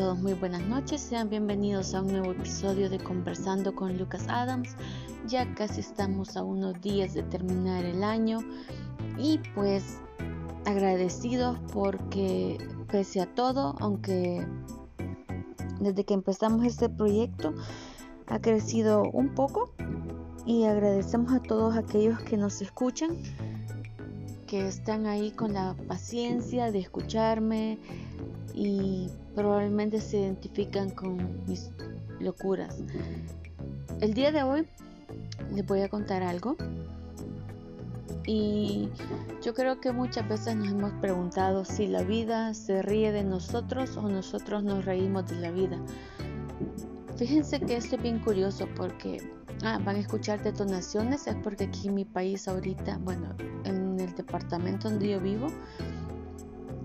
todos, muy buenas noches. Sean bienvenidos a un nuevo episodio de Conversando con Lucas Adams. Ya casi estamos a unos días de terminar el año y pues agradecidos porque pese a todo, aunque desde que empezamos este proyecto ha crecido un poco y agradecemos a todos aquellos que nos escuchan, que están ahí con la paciencia de escucharme y probablemente se identifican con mis locuras. El día de hoy les voy a contar algo y yo creo que muchas veces nos hemos preguntado si la vida se ríe de nosotros o nosotros nos reímos de la vida. Fíjense que esto es bien curioso porque ah, van a escuchar detonaciones, es porque aquí en mi país ahorita, bueno, en el departamento donde yo vivo,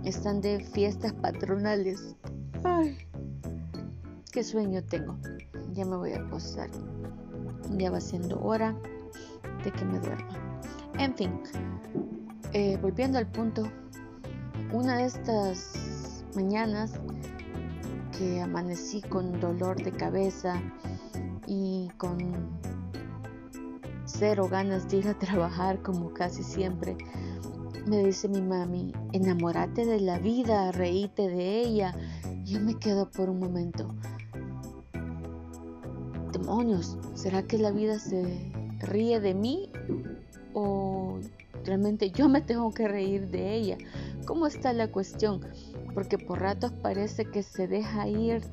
están de fiestas patronales. Ay, qué sueño tengo. Ya me voy a acostar. Ya va siendo hora de que me duerma. En fin, eh, volviendo al punto, una de estas mañanas que amanecí con dolor de cabeza y con cero ganas de ir a trabajar como casi siempre, me dice mi mami, enamórate de la vida, reíte de ella. Yo me quedo por un momento. Demonios, ¿será que la vida se ríe de mí? ¿O realmente yo me tengo que reír de ella? ¿Cómo está la cuestión? Porque por ratos parece que se deja ir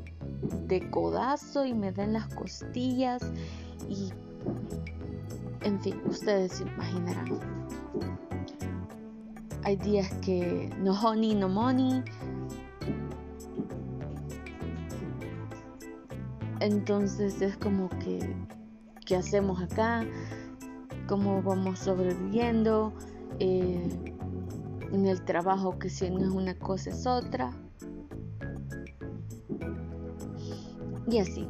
de codazo y me dan las costillas y... En fin, ustedes se imaginarán. Hay días que no honey, no money. Entonces es como que, ¿qué hacemos acá? ¿Cómo vamos sobreviviendo? Eh, en el trabajo que si no es una cosa es otra. Y así.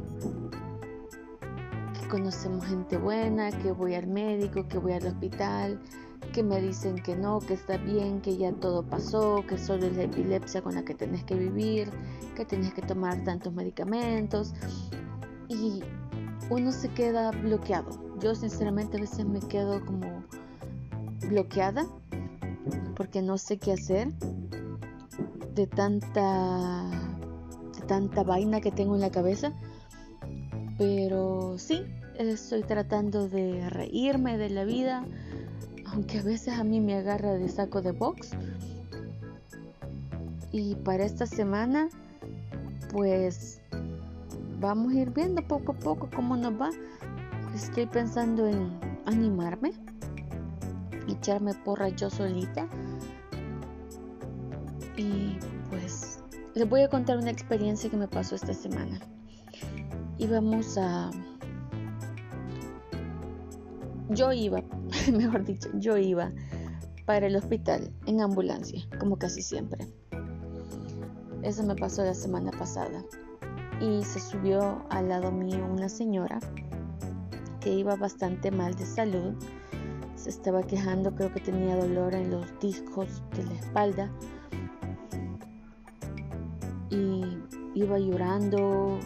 Que conocemos gente buena, que voy al médico, que voy al hospital, que me dicen que no, que está bien, que ya todo pasó, que solo es la epilepsia con la que tenés que vivir, que tenés que tomar tantos medicamentos y uno se queda bloqueado. Yo sinceramente a veces me quedo como bloqueada porque no sé qué hacer de tanta de tanta vaina que tengo en la cabeza. Pero sí, estoy tratando de reírme de la vida, aunque a veces a mí me agarra de saco de box. Y para esta semana, pues vamos a ir viendo poco a poco cómo nos va. Estoy pensando en animarme, echarme porra yo solita. Y pues les voy a contar una experiencia que me pasó esta semana. Íbamos a... Yo iba mejor dicho, yo iba para el hospital en ambulancia, como casi siempre. Eso me pasó la semana pasada. Y se subió al lado mío una señora que iba bastante mal de salud. Se estaba quejando, creo que tenía dolor en los discos de la espalda. Y iba llorando.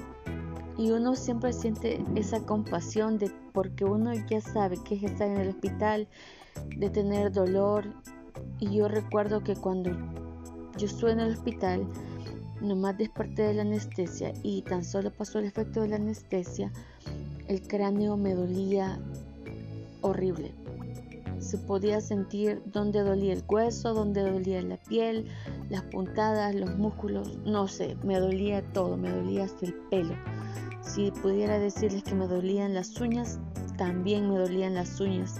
Y uno siempre siente esa compasión de porque uno ya sabe que es estar en el hospital, de tener dolor. Y yo recuerdo que cuando yo estuve en el hospital, nomás desperté de la anestesia y tan solo pasó el efecto de la anestesia, el cráneo me dolía horrible. Se podía sentir dónde dolía el hueso, dónde dolía la piel, las puntadas, los músculos, no sé, me dolía todo, me dolía hasta el pelo. Si pudiera decirles que me dolían las uñas, también me dolían las uñas.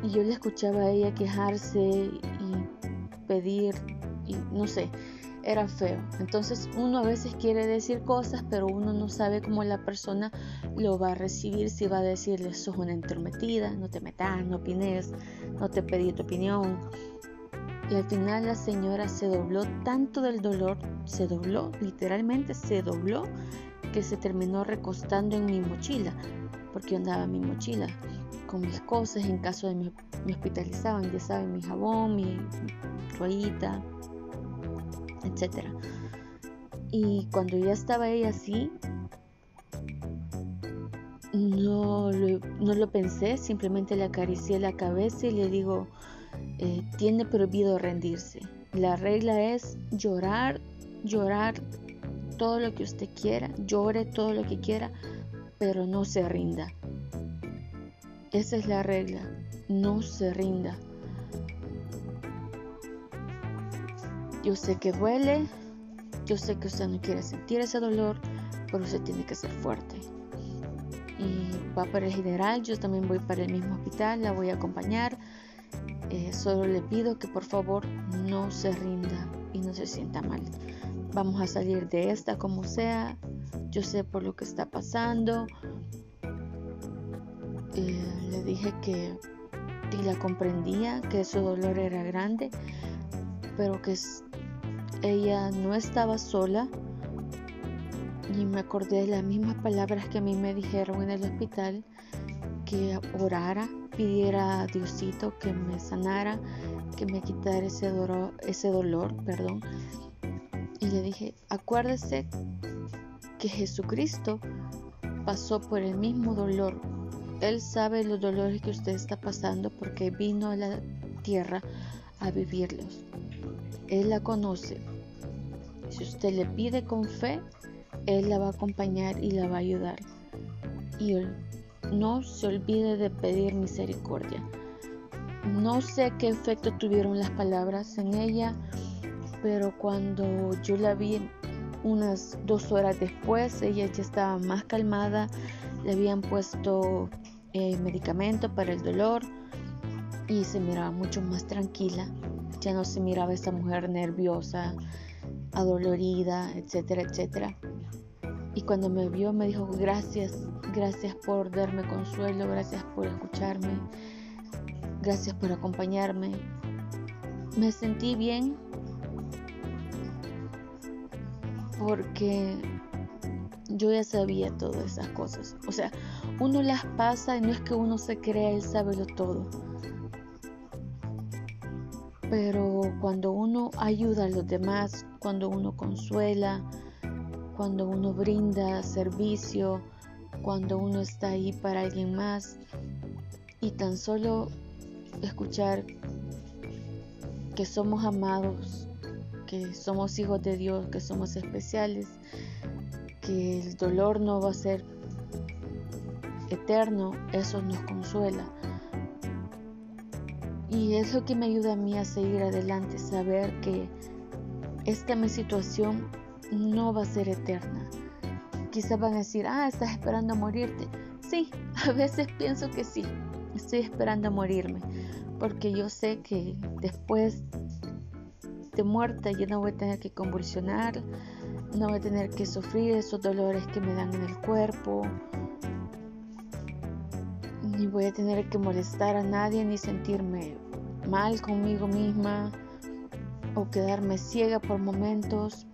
Y yo le escuchaba a ella quejarse y pedir, y no sé, era feo. Entonces uno a veces quiere decir cosas, pero uno no sabe cómo la persona lo va a recibir, si va a decirle, sos una entrometida, no te metas, no opines, no te pedí tu opinión. Y al final la señora se dobló tanto del dolor, se dobló, literalmente se dobló, que se terminó recostando en mi mochila, porque yo andaba en mi mochila con mis cosas en caso de me, me hospitalizaban, ya saben, mi jabón, mi toallita. etc. Y cuando ya estaba ella así, no lo, no lo pensé, simplemente le acaricié la cabeza y le digo, eh, tiene prohibido rendirse. La regla es llorar, llorar todo lo que usted quiera, llore todo lo que quiera, pero no se rinda. Esa es la regla, no se rinda. Yo sé que duele, yo sé que usted no quiere sentir ese dolor, pero usted tiene que ser fuerte. Y va para el general, yo también voy para el mismo hospital, la voy a acompañar. Eh, solo le pido que por favor no se rinda y no se sienta mal. Vamos a salir de esta como sea. Yo sé por lo que está pasando. Eh, le dije que y la comprendía, que su dolor era grande, pero que ella no estaba sola. Y me acordé de las mismas palabras que a mí me dijeron en el hospital, que orara, pidiera a Diosito que me sanara, que me quitara ese dolor, ese dolor, perdón, y le dije, acuérdese que Jesucristo pasó por el mismo dolor. Él sabe los dolores que usted está pasando porque vino a la tierra a vivirlos. Él la conoce. Si usted le pide con fe, Él la va a acompañar y la va a ayudar. Y no se olvide de pedir misericordia. No sé qué efecto tuvieron las palabras en ella pero cuando yo la vi unas dos horas después, ella ya estaba más calmada, le habían puesto eh, medicamento para el dolor y se miraba mucho más tranquila, ya no se miraba esta mujer nerviosa, adolorida, etcétera, etcétera. Y cuando me vio me dijo gracias, gracias por darme consuelo, gracias por escucharme, gracias por acompañarme. Me sentí bien porque yo ya sabía todas esas cosas. O sea, uno las pasa y no es que uno se crea, él sabe lo todo. Pero cuando uno ayuda a los demás, cuando uno consuela, cuando uno brinda servicio, cuando uno está ahí para alguien más y tan solo escuchar que somos amados que somos hijos de Dios, que somos especiales, que el dolor no va a ser eterno, eso nos consuela. Y es lo que me ayuda a mí a seguir adelante, saber que esta mi situación no va a ser eterna. Quizás van a decir, ah, estás esperando morirte. Sí, a veces pienso que sí, estoy esperando morirme, porque yo sé que después de muerta ya no voy a tener que convulsionar, no voy a tener que sufrir esos dolores que me dan en el cuerpo, ni voy a tener que molestar a nadie ni sentirme mal conmigo misma o quedarme ciega por momentos.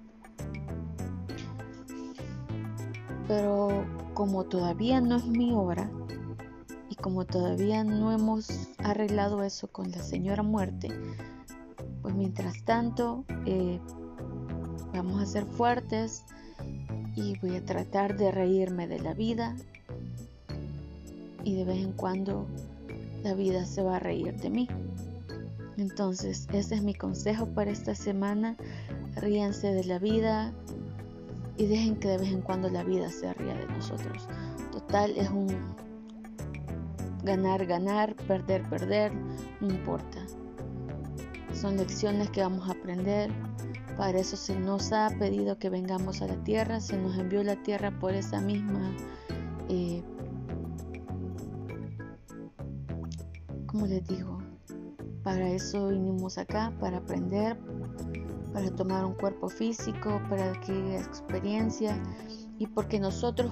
Pero como todavía no es mi hora y como todavía no hemos arreglado eso con la señora muerte, pues mientras tanto, eh, vamos a ser fuertes y voy a tratar de reírme de la vida y de vez en cuando la vida se va a reír de mí. Entonces, ese es mi consejo para esta semana. Ríanse de la vida y dejen que de vez en cuando la vida se ría de nosotros. Total, es un ganar, ganar, perder, perder, no importa. Son lecciones que vamos a aprender. Para eso se nos ha pedido que vengamos a la tierra, se nos envió la tierra por esa misma, eh, como les digo, para eso vinimos acá, para aprender, para tomar un cuerpo físico, para adquirir experiencia y porque nosotros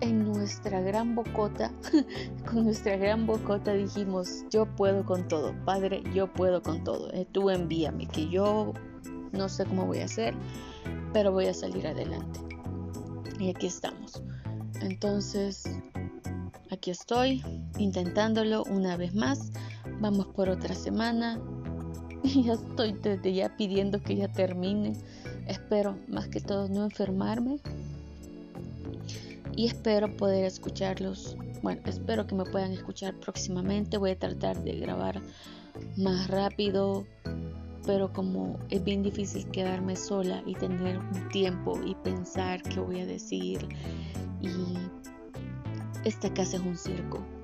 en nuestra gran bocota, con nuestra gran bocota dijimos, yo puedo con todo, Padre, yo puedo con todo, eh, tú envíame, que yo no sé cómo voy a hacer, pero voy a salir adelante. Y aquí estamos. Entonces, aquí estoy, intentándolo una vez más. Vamos por otra semana. Y ya estoy desde ya pidiendo que ya termine. Espero más que todo no enfermarme y espero poder escucharlos. Bueno, espero que me puedan escuchar próximamente. Voy a tratar de grabar más rápido, pero como es bien difícil quedarme sola y tener un tiempo y pensar qué voy a decir y esta casa es un circo.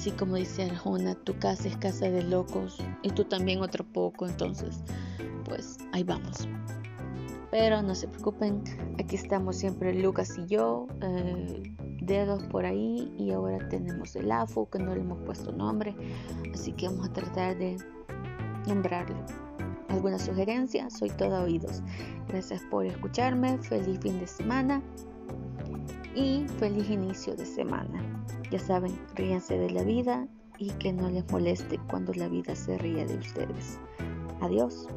Así como dice Arjona, tu casa es casa de locos y tú también otro poco, entonces pues ahí vamos. Pero no se preocupen, aquí estamos siempre Lucas y yo, eh, dedos por ahí y ahora tenemos el AFO que no le hemos puesto nombre, así que vamos a tratar de nombrarlo. ¿Alguna sugerencia? Soy todo oídos. Gracias por escucharme, feliz fin de semana y feliz inicio de semana. Ya saben, ríanse de la vida y que no les moleste cuando la vida se ríe de ustedes. Adiós.